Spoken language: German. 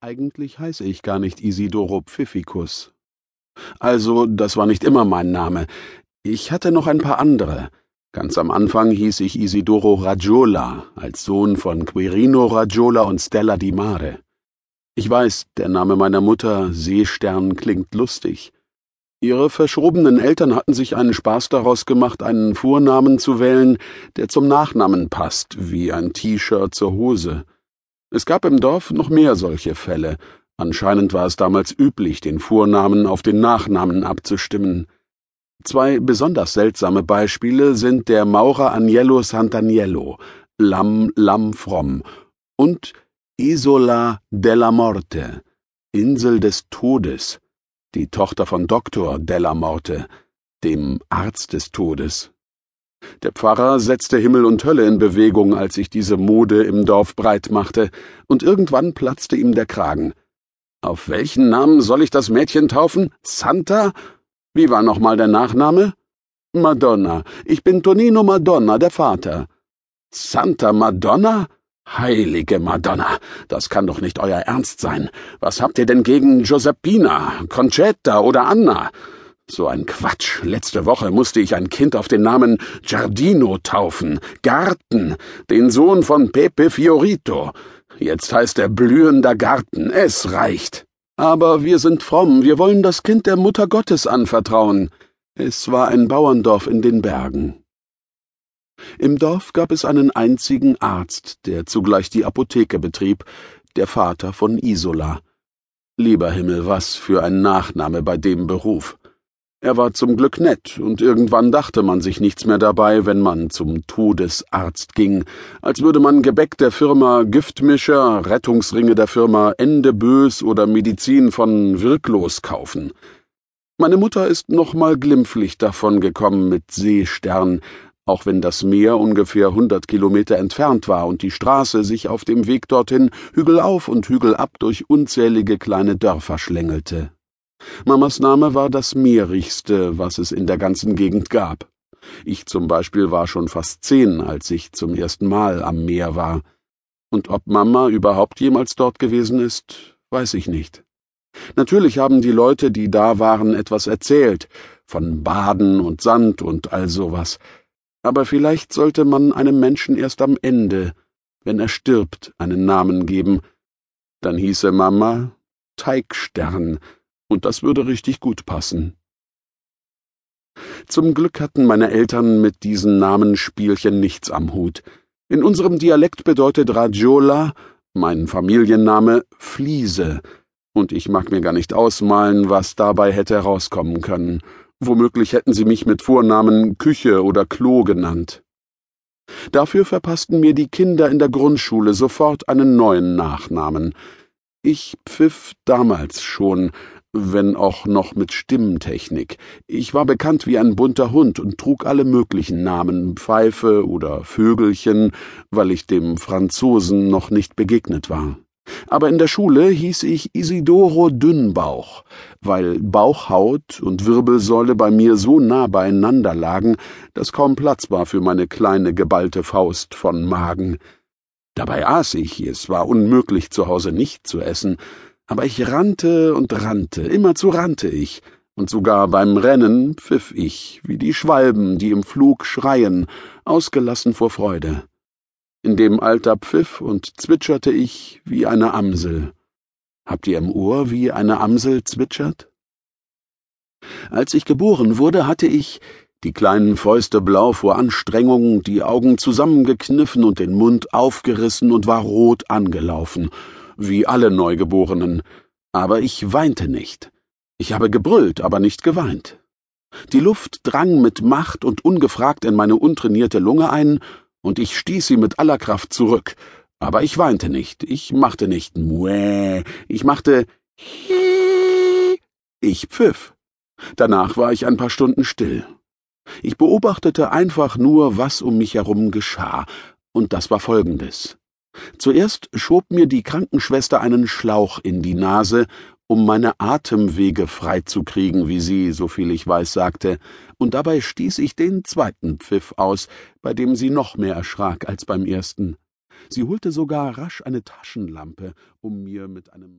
Eigentlich heiße ich gar nicht Isidoro Pfiffikus. Also, das war nicht immer mein Name. Ich hatte noch ein paar andere. Ganz am Anfang hieß ich Isidoro Raggiola, als Sohn von Quirino Raggiola und Stella di Mare. Ich weiß, der Name meiner Mutter, Seestern, klingt lustig. Ihre verschrobenen Eltern hatten sich einen Spaß daraus gemacht, einen Vornamen zu wählen, der zum Nachnamen passt, wie ein T-Shirt zur Hose. Es gab im Dorf noch mehr solche Fälle. Anscheinend war es damals üblich, den Vornamen auf den Nachnamen abzustimmen. Zwei besonders seltsame Beispiele sind der Maurer Agnello Sant'Agnello, Lamm Lamm Fromm, und Isola della Morte, Insel des Todes, die Tochter von Doktor della Morte, dem Arzt des Todes. Der Pfarrer setzte Himmel und Hölle in Bewegung, als sich diese Mode im Dorf breit machte, und irgendwann platzte ihm der Kragen. Auf welchen Namen soll ich das Mädchen taufen? Santa? Wie war nochmal der Nachname? Madonna. Ich bin Tonino Madonna, der Vater. Santa Madonna? Heilige Madonna, das kann doch nicht euer Ernst sein. Was habt ihr denn gegen Giuseppina, Concetta oder Anna? So ein Quatsch. Letzte Woche musste ich ein Kind auf den Namen Giardino taufen. Garten. Den Sohn von Pepe Fiorito. Jetzt heißt er blühender Garten. Es reicht. Aber wir sind fromm. Wir wollen das Kind der Mutter Gottes anvertrauen. Es war ein Bauerndorf in den Bergen. Im Dorf gab es einen einzigen Arzt, der zugleich die Apotheke betrieb, der Vater von Isola. Lieber Himmel, was für ein Nachname bei dem Beruf. Er war zum Glück nett, und irgendwann dachte man sich nichts mehr dabei, wenn man zum Todesarzt ging, als würde man Gebäck der Firma Giftmischer, Rettungsringe der Firma Endebös oder Medizin von Wirklos kaufen. Meine Mutter ist noch mal glimpflich davongekommen mit Seestern, auch wenn das Meer ungefähr hundert Kilometer entfernt war und die Straße sich auf dem Weg dorthin Hügel auf und Hügel ab durch unzählige kleine Dörfer schlängelte. Mamas Name war das mehrigste, was es in der ganzen Gegend gab. Ich zum Beispiel war schon fast zehn, als ich zum ersten Mal am Meer war. Und ob Mama überhaupt jemals dort gewesen ist, weiß ich nicht. Natürlich haben die Leute, die da waren, etwas erzählt, von Baden und Sand und all sowas. Aber vielleicht sollte man einem Menschen erst am Ende, wenn er stirbt, einen Namen geben. Dann hieße Mama Teigstern, und das würde richtig gut passen. Zum Glück hatten meine Eltern mit diesen Namensspielchen nichts am Hut. In unserem Dialekt bedeutet Raggiola, mein Familienname, Fliese, und ich mag mir gar nicht ausmalen, was dabei hätte herauskommen können. Womöglich hätten sie mich mit Vornamen Küche oder Klo genannt. Dafür verpassten mir die Kinder in der Grundschule sofort einen neuen Nachnamen. Ich pfiff damals schon, wenn auch noch mit Stimmtechnik. Ich war bekannt wie ein bunter Hund und trug alle möglichen Namen, Pfeife oder Vögelchen, weil ich dem Franzosen noch nicht begegnet war. Aber in der Schule hieß ich Isidoro Dünnbauch, weil Bauchhaut und Wirbelsäule bei mir so nah beieinander lagen, dass kaum Platz war für meine kleine geballte Faust von Magen. Dabei aß ich, es war unmöglich zu Hause nicht zu essen, aber ich rannte und rannte, immerzu rannte ich, und sogar beim Rennen pfiff ich, wie die Schwalben, die im Flug schreien, ausgelassen vor Freude. In dem Alter pfiff und zwitscherte ich wie eine Amsel. Habt ihr im Ohr, wie eine Amsel zwitschert? Als ich geboren wurde, hatte ich, die kleinen Fäuste blau vor Anstrengung, die Augen zusammengekniffen und den Mund aufgerissen und war rot angelaufen, wie alle Neugeborenen, aber ich weinte nicht. Ich habe gebrüllt, aber nicht geweint. Die Luft drang mit Macht und ungefragt in meine untrainierte Lunge ein, und ich stieß sie mit aller Kraft zurück, aber ich weinte nicht, ich machte nicht Muä, ich machte. Ich pfiff. Danach war ich ein paar Stunden still. Ich beobachtete einfach nur, was um mich herum geschah, und das war folgendes. Zuerst schob mir die Krankenschwester einen Schlauch in die Nase, um meine Atemwege freizukriegen, wie sie, soviel ich weiß, sagte, und dabei stieß ich den zweiten Pfiff aus, bei dem sie noch mehr erschrak als beim ersten. Sie holte sogar rasch eine Taschenlampe, um mir mit einem